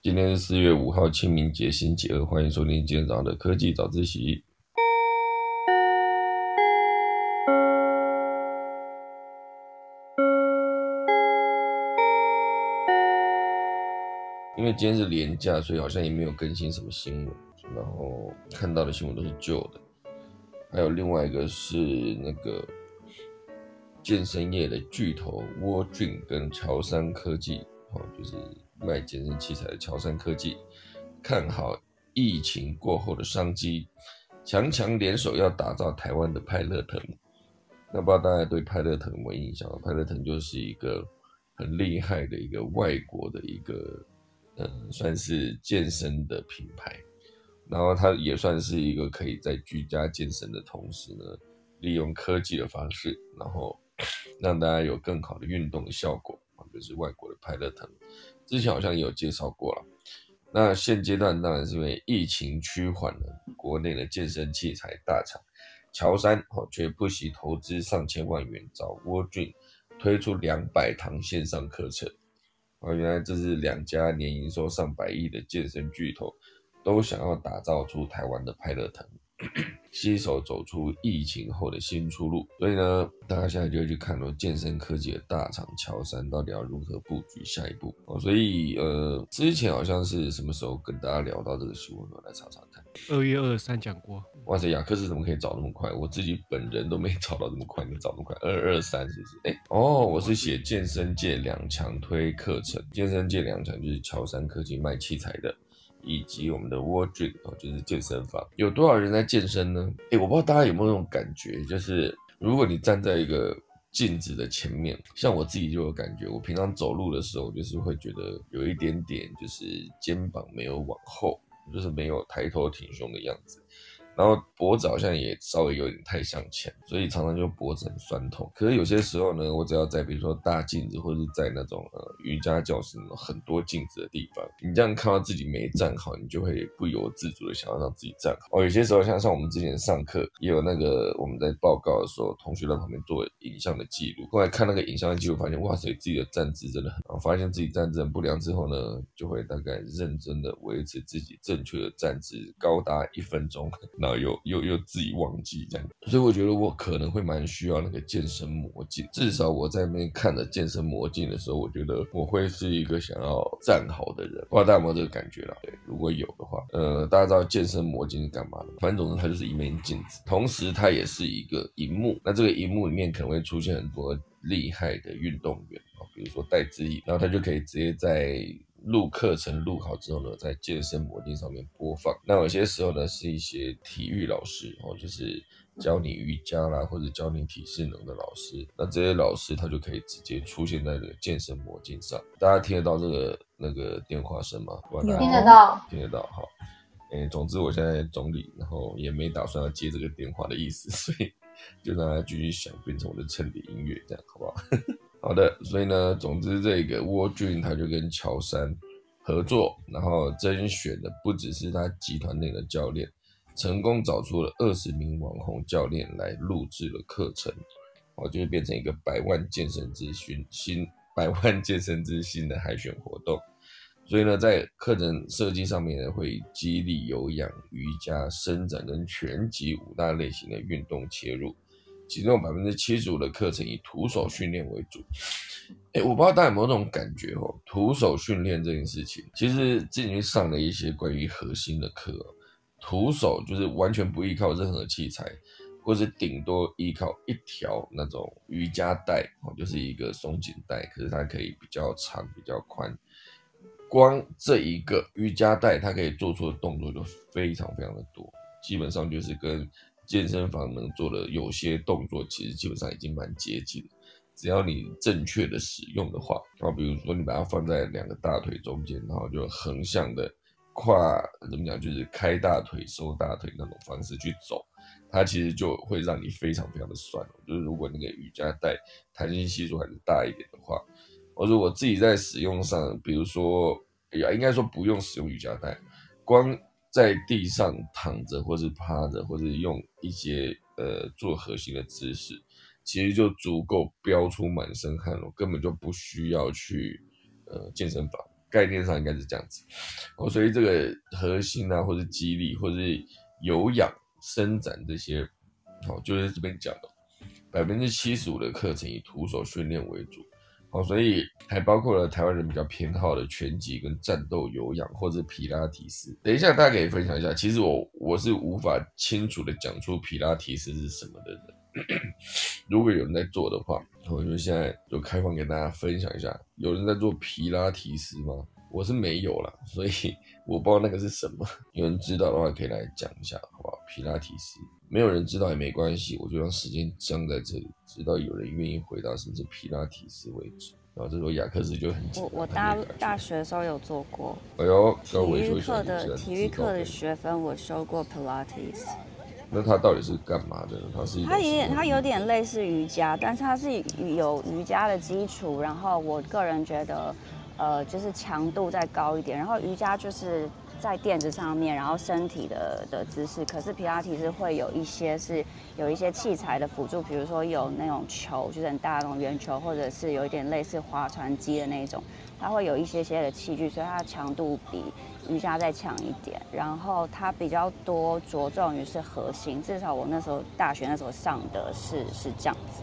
今天是四月五号，清明节星期二，欢迎收听今天早上的科技早自习。因为今天是连假，所以好像也没有更新什么新闻，然后看到的新闻都是旧的。还有另外一个是那个健身业的巨头沃俊跟乔山科技，哦，就是卖健身器材的乔山科技，看好疫情过后的商机，强强联手要打造台湾的派乐腾。那不知道大家对派乐腾有没有印象？派乐腾就是一个很厉害的一个外国的一个。嗯，算是健身的品牌，然后它也算是一个可以在居家健身的同时呢，利用科技的方式，然后 让大家有更好的运动的效果啊，就是外国的派乐腾，之前好像有介绍过了。那现阶段当然是因为疫情趋缓了，国内的健身器材大厂乔山哦，却不惜投资上千万元找沃俊推出两百堂线上课程。啊，原来这是两家年营收上百亿的健身巨头，都想要打造出台湾的派乐腾。携手走出疫情后的新出路，所以呢，大家现在就会去看咯，健身科技的大厂乔山到底要如何布局下一步哦。所以呃，之前好像是什么时候跟大家聊到这个新闻，我来查查看。二月二十三讲过。哇塞，雅克斯怎么可以找那么快？我自己本人都没找到这么快，你找那么快？二二三是不是？哎哦，我是写健身界两强推课程，健身界两强就是乔山科技卖器材的。以及我们的 w a r d r o b 哦，就是健身房，有多少人在健身呢？哎，我不知道大家有没有那种感觉，就是如果你站在一个镜子的前面，像我自己就有感觉，我平常走路的时候，就是会觉得有一点点，就是肩膀没有往后，就是没有抬头挺胸的样子。然后脖子好像也稍微有点太向前，所以常常就脖子很酸痛。可是有些时候呢，我只要在比如说大镜子，或者是在那种呃瑜伽教室很多镜子的地方，你这样看到自己没站好，你就会不由自主的想要让自己站好。哦，有些时候像像我们之前上课也有那个我们在报告的时候，同学在旁边做影像的记录，后来看那个影像的记录，发现哇塞，自己的站姿真的很，发现自己站姿很不良之后呢，就会大概认真的维持自己正确的站姿高达一分钟。又又又自己忘记这样，所以我觉得我可能会蛮需要那个健身魔镜。至少我在那边看着健身魔镜的时候，我觉得我会是一个想要站好的人。不知道大家有没有这个感觉啦？对，如果有的话，呃，大家知道健身魔镜是干嘛的？反正总之它就是一面镜子，同时它也是一个荧幕。那这个荧幕里面可能会出现很多厉害的运动员，比如说戴资颖，然后他就可以直接在。录课程录好之后呢，在健身魔镜上面播放。那有些时候呢，是一些体育老师哦，就是教你瑜伽啦，或者教你体适能的老师。那这些老师他就可以直接出现在这个健身魔镜上。大家听得到这个那个电话声吗？听得到，听得到。好，诶，总之我现在总理，然后也没打算要接这个电话的意思，所以就让他继续想，变成我的衬底音乐，这样好不好？好的，所以呢，总之这个沃俊他就跟乔山合作，然后甄选的不只是他集团内的教练，成功找出了二十名网红教练来录制了课程，哦，就是变成一个百万健身之星新百万健身之星的海选活动。所以呢，在课程设计上面呢，会激励有氧、瑜伽、伸展跟拳击五大类型的运动切入。其中百分之七十五的课程以徒手训练为主，哎，我不知道大家有没有这种感觉哦？徒手训练这件事情，其实之前上了一些关于核心的课，徒手就是完全不依靠任何器材，或是顶多依靠一条那种瑜伽带哦，就是一个松紧带，可是它可以比较长、比较宽，光这一个瑜伽带，它可以做出的动作就非常非常的多，基本上就是跟。健身房能做的有些动作，其实基本上已经蛮接近了。只要你正确的使用的话，啊，比如说你把它放在两个大腿中间，然后就横向的跨，怎么讲，就是开大腿、收大腿那种方式去走，它其实就会让你非常非常的酸。就是如果那个瑜伽带弹性系数还是大一点的话，我如果自己在使用上，比如说，哎呀，应该说不用使用瑜伽带，光。在地上躺着，或是趴着，或者用一些呃做核心的姿势，其实就足够飙出满身汗了，根本就不需要去呃健身房概念上应该是这样子。哦，所以这个核心啊，或是肌力，或是有氧伸展这些，哦，就是这边讲的，百分之七十五的课程以徒手训练为主。哦，所以还包括了台湾人比较偏好的拳击跟战斗有氧，或者皮拉提斯。等一下，大家可以分享一下。其实我我是无法清楚的讲出皮拉提斯是什么的人。如果有人在做的话，我就现在就开放给大家分享一下。有人在做皮拉提斯吗？我是没有了，所以 我不知道那个是什么。有人知道的话，可以来讲一下，好不好？皮拉提斯，没有人知道也没关系，我就让时间僵在这里，直到有人愿意回答什么是皮拉提斯为止。然后这时候雅克斯就很我我大大学的时候有做过。哎呦，体育课的体育课的学分我修过 Pilates。那它到底是干嘛的？它是它有点它有点类似瑜伽，但是它是有瑜伽的基础。然后我个人觉得，呃，就是强度再高一点。然后瑜伽就是在垫子上面，然后身体的的姿势。可是皮拉提是会有一些是有一些器材的辅助，比如说有那种球，就是很大那种圆球，或者是有一点类似划船机的那种。它会有一些些的器具，所以它的强度比瑜伽再强一点。然后它比较多着重于是核心，至少我那时候大学那时候上的是是这样子，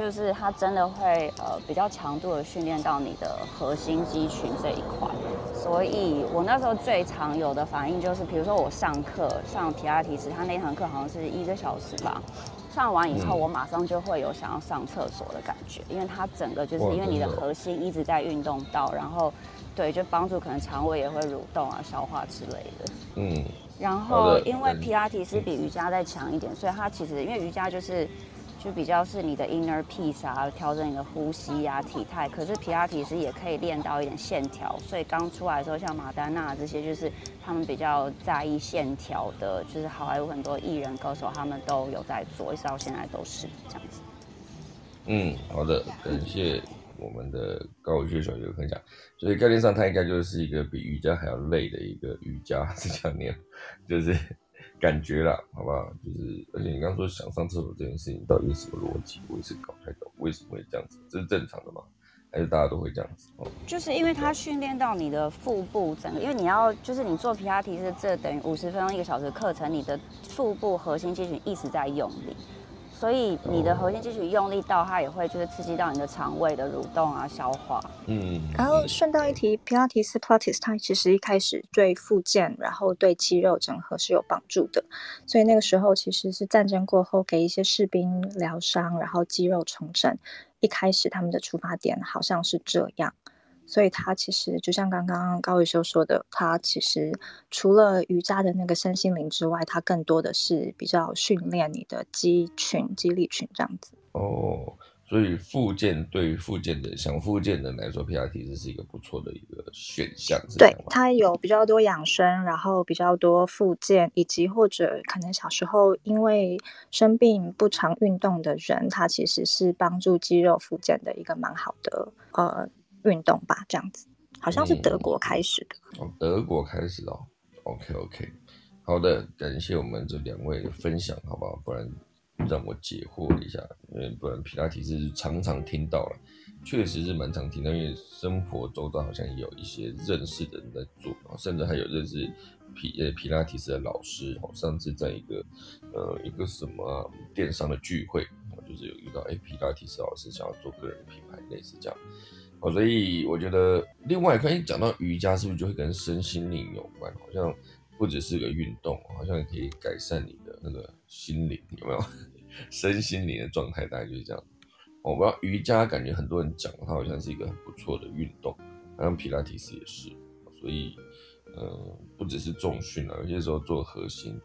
就是它真的会呃比较强度的训练到你的核心肌群这一块。所以我那时候最常有的反应就是，比如说我上课上皮拉提斯，他那堂课好像是一个小时吧。上完以后，我马上就会有想要上厕所的感觉，因为它整个就是因为你的核心一直在运动到，然后对，就帮助可能肠胃也会蠕动啊、消化之类的。嗯。然后因为皮拉提斯比瑜伽再强一点，所以它其实因为瑜伽就是。就比较是你的 inner peace 啊，调整你的呼吸啊、体态。可是皮拉提斯也可以练到一点线条，所以刚出来的时候，像马丹娜这些，就是他们比较在意线条的，就是好莱坞很多艺人歌手他们都有在做，一直到现在都是这样子。嗯，好的，感谢我们的高学小学分享。所以概念上，它应该就是一个比瑜伽还要累的一个瑜伽，是这样念，就是。感觉啦，好不好？就是，而且你刚刚说想上厕所这件事情，到底是什么逻辑？我也是搞不太懂，为什么会这样子？这是正常的吗？还是大家都会这样子？就是因为它训练到你的腹部整个，因为你要，就是你做皮拉提是这等于五十分钟一个小时课程，你的腹部核心肌群一直在用力。所以你的核心肌群用力到，它也会就是刺激到你的肠胃的蠕动啊、消化。嗯。然后顺道一提，皮拉提斯 （Pilates） 它其实一开始对复健，然后对肌肉整合是有帮助的。所以那个时候其实是战争过后给一些士兵疗伤，然后肌肉重整。一开始他们的出发点好像是这样。所以它其实就像刚刚高宇修说的，它其实除了瑜伽的那个身心灵之外，它更多的是比较训练你的肌群、肌力群这样子。哦，所以复健对于复健的想复健的来说，，P R T 这是一个不错的一个选项。对，它有比较多养生，然后比较多复健，以及或者可能小时候因为生病不常运动的人，它其实是帮助肌肉复健的一个蛮好的呃。运动吧，这样子，好像是德国开始的。哦，德国开始哦。OK OK，好的，感谢我们这两位的分享，好不好？不然让我解惑一下，因为不然皮拉提是常常听到了，确实是蛮常听到，因为生活周遭好像有一些认识的人在做，甚至还有认识皮呃皮拉提斯的老师。哦，上次在一个呃一个什么电商的聚会，就是有遇到哎皮拉提斯老师想要做个人品牌，类似这样。哦，所以我觉得另外可以讲到瑜伽，是不是就会跟身心灵有关？好像不只是个运动，好像也可以改善你的那个心灵，有没有？身心灵的状态大概就是这样。我不知道瑜伽，感觉很多人讲它好像是一个很不错的运动，好像皮拉提斯也是。所以，嗯，不只是重训啊，有些时候做核心。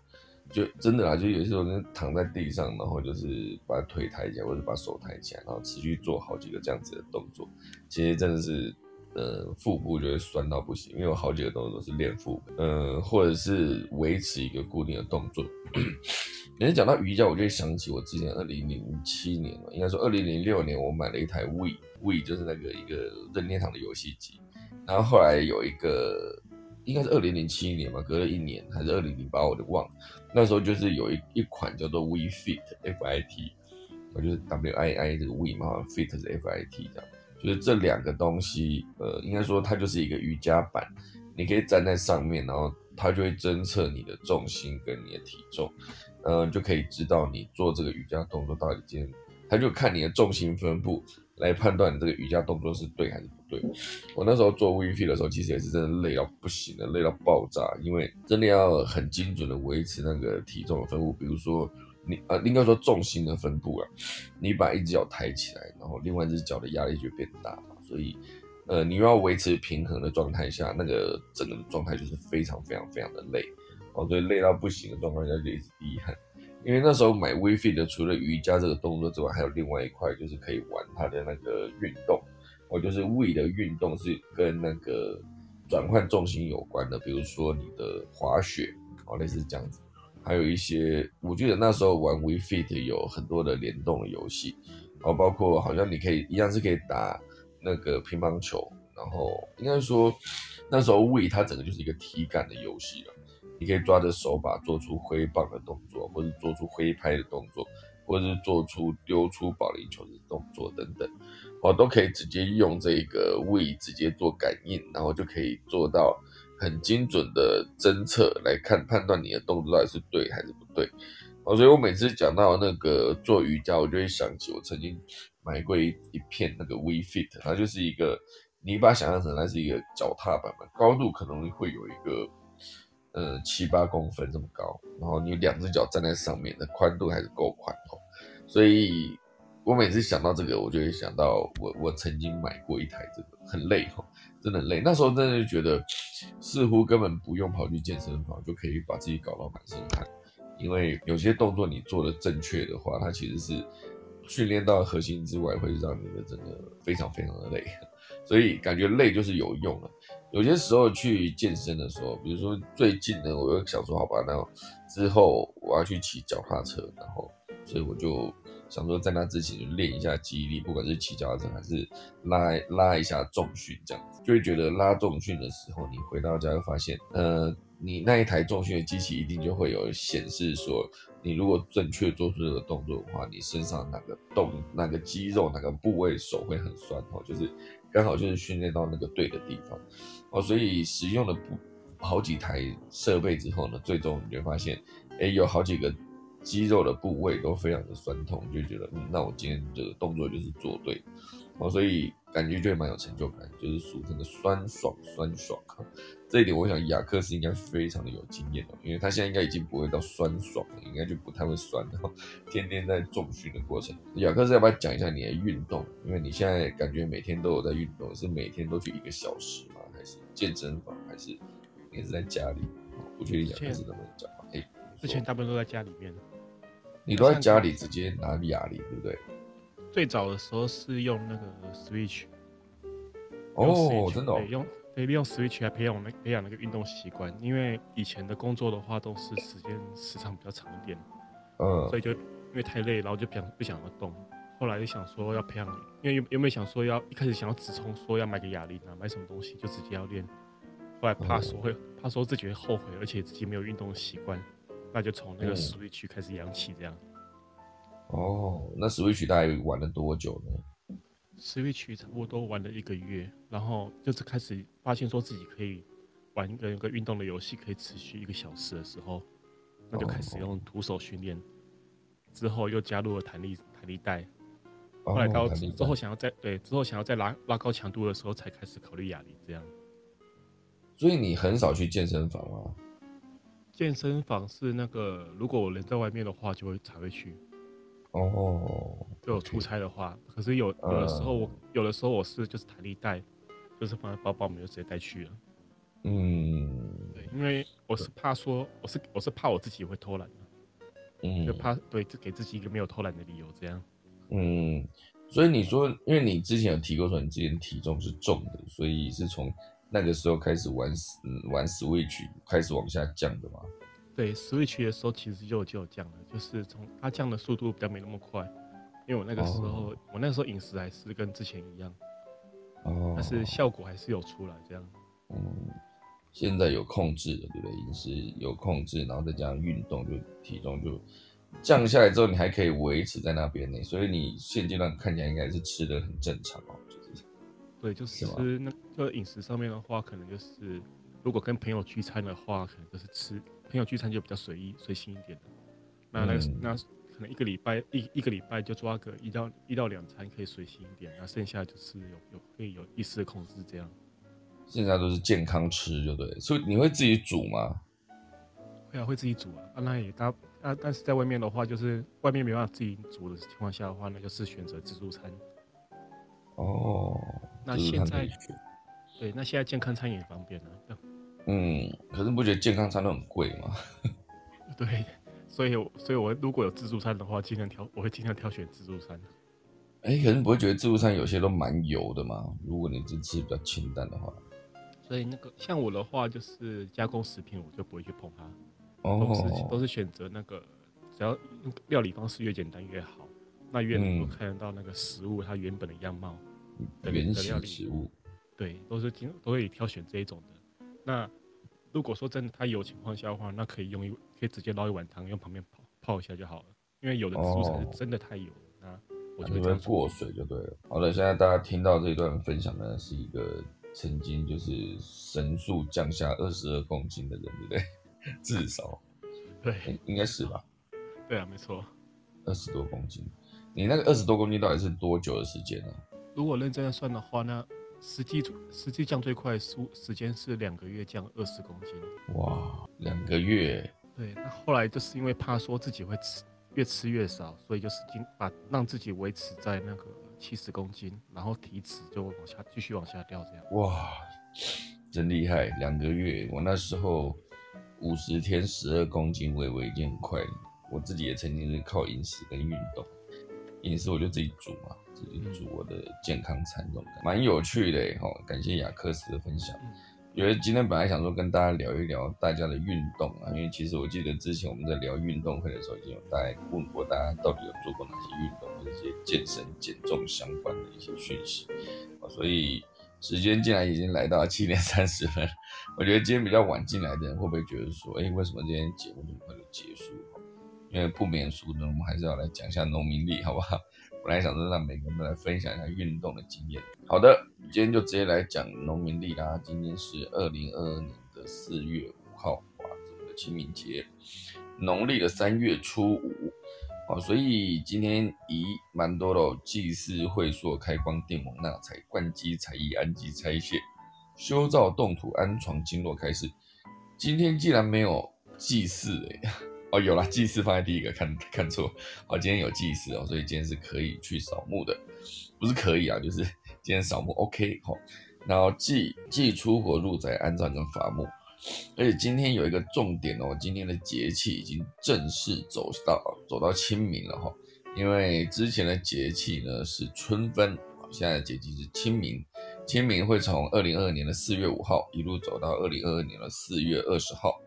就真的啊，就有些时候躺在地上，然后就是把腿抬起来，或者把手抬起来，然后持续做好几个这样子的动作。其实真的是，呃，腹部就会酸到不行，因为有好几个动作都是练腹，呃，或者是维持一个固定的动作。每次讲到瑜伽，我就会想起我之前二零零七年应该说二零零六年，我买了一台 We，We 就是那个一个任天堂的游戏机，然后后来有一个。应该是二零零七年嘛，隔了一年还是二零零八，我就忘了。那时候就是有一一款叫做 We Fit F I T，我就是 W I I 这个 We 嘛，Fit 是 F I T 这样，就是这两个东西，呃，应该说它就是一个瑜伽板，你可以站在上面，然后它就会侦测你的重心跟你的体重，呃，就可以知道你做这个瑜伽动作到底今天，它就看你的重心分布来判断你这个瑜伽动作是对还是不对。我那时候做 V Fit 的时候，其实也是真的累到不行的，累到爆炸，因为真的要很精准的维持那个体重的分布，比如说。你呃，应该说重心的分布啊，你把一只脚抬起来，然后另外一只脚的压力就变大嘛，所以呃，你要维持平衡的状态下，那个整个状态就是非常非常非常的累哦，所以累到不行的状况下就一直滴汗。因为那时候买 WeFit 的，除了瑜伽这个动作之外，还有另外一块就是可以玩它的那个运动，哦，就是 We 的运动是跟那个转换重心有关的，比如说你的滑雪哦，类似这样子。还有一些，我记得那时候玩 We Fit 有很多的联动的游戏，哦包括好像你可以一样是可以打那个乒乓球，然后应该说那时候 We 它整个就是一个体感的游戏了，你可以抓着手把做出挥棒的动作，或者做出挥拍的动作，或者是做出丢出保龄球的动作等等，哦都可以直接用这个位直接做感应，然后就可以做到。很精准的侦测来看判断你的动作到底是对还是不对，哦，所以我每次讲到那个做瑜伽，我就会想起我曾经买过一一片那个 We Fit，它就是一个你把它想象成它是一个脚踏板嘛，高度可能会有一个呃七八公分这么高，然后你两只脚站在上面的宽度还是够宽哦，所以我每次想到这个，我就会想到我我曾经买过一台这个，很累哈。真的累，那时候真的就觉得，似乎根本不用跑去健身房就可以把自己搞到满身汗，因为有些动作你做的正确的话，它其实是训练到核心之外，会让你的整个非常非常的累，所以感觉累就是有用了。有些时候去健身的时候，比如说最近呢，我又想说，好吧，那之后我要去骑脚踏车，然后所以我就。想说在那之前就练一下记忆力，不管是骑脚踏车还是拉拉一下重训，这样子就会觉得拉重训的时候，你回到家会发现，呃，你那一台重训的机器一定就会有显示说，你如果正确做出这个动作的话，你身上哪个动、哪个肌肉、哪个部位手会很酸哦，就是刚好就是训练到那个对的地方哦，所以使用了不好几台设备之后呢，最终你会发现，哎，有好几个。肌肉的部位都非常的酸痛，就觉得，嗯，那我今天这个动作就是做对，哦，所以感觉就会蛮有成就感，就是俗称的酸爽酸爽。这一点，我想雅克斯应该非常的有经验哦，因为他现在应该已经不会到酸爽了，应该就不太会酸了，天天在重训的过程。雅克斯要不要讲一下你的运动？因为你现在感觉每天都有在运动，是每天都去一个小时吗？还是健身房？还是也是在家里？不确定雅克斯能不能讲。哎，之前大部分都在家里面。你都在家里直接拿哑铃，对不对？最早的时候是用那个 Switch，哦，真的，用对利用 Switch 来培养那培养那个运动习惯。因为以前的工作的话都是时间时长比较长一点，嗯，所以就因为太累，然后就不想不想要动。后来就想说要培养，因为有有没有想说要一开始想要直冲说要买个哑铃啊，买什么东西就直接要练。后来怕说会怕说自己会后悔，而且自己没有运动的习惯。那就从那个 Switch 开始养起，这样。哦，那 Switch 大概玩了多久呢？Switch 差不多玩了一个月，然后就是开始发现说自己可以玩一个一个运动的游戏，可以持续一个小时的时候，那就开始用徒手训练。之后又加入了弹力弹力带，后来到之后想要再对之后想要再拉拉高强度的时候，才开始考虑哑铃这样。所以你很少去健身房吗？健身房是那个，如果我人在外面的话，就会才会去。哦，就有出差的话，可是有有的时候我有的时候我是就是弹力带，就是放在包包里面就直接带去了。嗯，对，因为我是怕说我是我是怕我自己会偷懒嗯，就怕对，就给自己一个没有偷懒的理由这样。嗯，所以你说，因为你之前有提过说你之前体重是重的，所以是从。那个时候开始玩玩 Switch 开始往下降的嘛？对，Switch 的时候其实就就有降了，就是从它降的速度比较没那么快，因为我那个时候我那时候饮食还是跟之前一样，哦，但是效果还是有出来这样。嗯，现在有控制了，对不对？饮食有控制，然后再加上运动，就体重就降下来之后，你还可以维持在那边呢，所以你现阶段看起来应该是吃的很正常哦，就是。对，就是吃那就饮食上面的话，可能就是如果跟朋友聚餐的话，可能就是吃朋友聚餐就比较随意随心一点的。那那个、嗯那可能一个礼拜一一个礼拜就抓个一到一到两餐可以随心一点，那剩下就是有有可以有意识的控制这样。现在都是健康吃，就对。所以你会自己煮吗？会啊，会自己煮啊。啊，那也大啊，但是在外面的话，就是外面没办法自己煮的情况下的话，那就是选择自助餐。哦，那现在对，那现在健康餐也方便啊。嗯，可是你不觉得健康餐都很贵吗？对，所以我所以我如果有自助餐的话，尽量挑，我会尽量挑选自助餐。哎，可是你不会觉得自助餐有些都蛮油的吗？如果你是吃比较清淡的话，所以那个像我的话，就是加工食品，我就不会去碰它，都是、都哦，是选择那个只要料理方式越简单越好，那越能够嗯看得到那个食物它原本的样貌。的原的料理形食物，对，都是经都会挑选这一种的。那如果说真的它有情况下的话，那可以用一可以直接捞一碗汤，用旁边泡泡一下就好了。因为有的自助餐哦是真的太油了，那我就会过水就对了。好了，现在大家听到这一段分享呢，是一个曾经就是神速降下二十二公斤的人，对不对？至少对应应该是吧，对啊，没错。二十多公斤。你那个二十多公斤到底是多久的时间呢、如果认真的算的话，那实际实际降最快的时时间是两个月降二十公斤。哇，两个月，对，那后来就是因为怕说自己会吃越吃越少，所以就是尽把让自己维持在那个七十公斤，然后体脂就往下继续往下掉这样。哇，真厉害！两个月，我那时候五十天十二公斤，我以为已经很快了。我自己也曾经是靠饮食跟运动，饮食我就自己煮嘛，自己煮我的健康餐，这种蛮有趣的哈。感谢雅克斯的分享。因为今天本来想说跟大家聊一聊大家的运动啊，因为其实我记得之前我们在聊运动会的时候，已经有大概问过大家到底有做过哪些运动，或者一些健身减重相关的一些讯息啊，所以时间竟然已经来到七点三十分，我觉得今天比较晚进来的人会不会觉得说，哎，为什么今天节目这么快就结束？因为不免俗呢，我们还是要来讲一下农民历，好不好？本来想着让每个人来分享一下运动的经验。好的，今天就直接来讲农民历啦。今天是二零二二年的四月五号，哇，这个清明节，农历的三月初五。好，所以今天以蛮多的祭祀、会所、开光、电蒙纳财、灌基、才艺、安基、拆卸、修造、动土、安床、经络开始。今天既然没有祭祀、欸，哦，有了，祭祀放在第一个，看看错。好，今天有祭祀哦，所以今天是可以去扫墓的，不是可以啊，就是今天扫墓 OK 好。然后祭祭出火入宅安葬跟伐木，而且今天有一个重点哦，今天的节气已经正式走到走到清明了哈、因为之前的节气呢是春分，现在的节气是清明，清明会从二零二二年的四月五号一路走到二零二二年的四月二十号。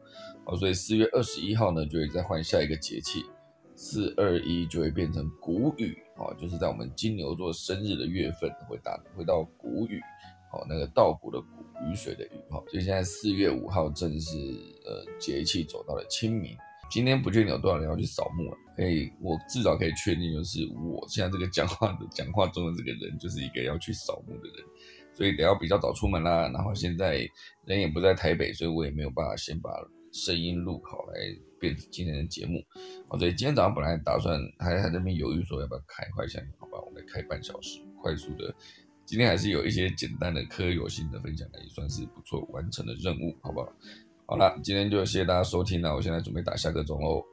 哦，所以四月二十一号呢，就会再换下一个节气，四二一就会变成谷雨，哦，就是在我们金牛座生日的月份会打会到谷雨，哦，那个稻谷的谷，雨水的雨，哈、所以现在四月五号正是呃节气走到了清明。今天不确定有多少人要去扫墓了，可以，我至少可以确定，就是我现在这个讲话的讲话中的这个人，就是一个要去扫墓的人，所以得要比较早出门啦。然后现在人也不在台北，所以我也没有办法先把声音录好来变成今天的节目。哦，所以今天早上本来打算还还在那边犹豫说要不要开，后来想好吧，我们来开半小时，快速的。今天还是有一些简单的科有性的分享，也算是不错完成的任务，好不好？好了，今天就谢谢大家收听了，我现在准备打下个钟喽。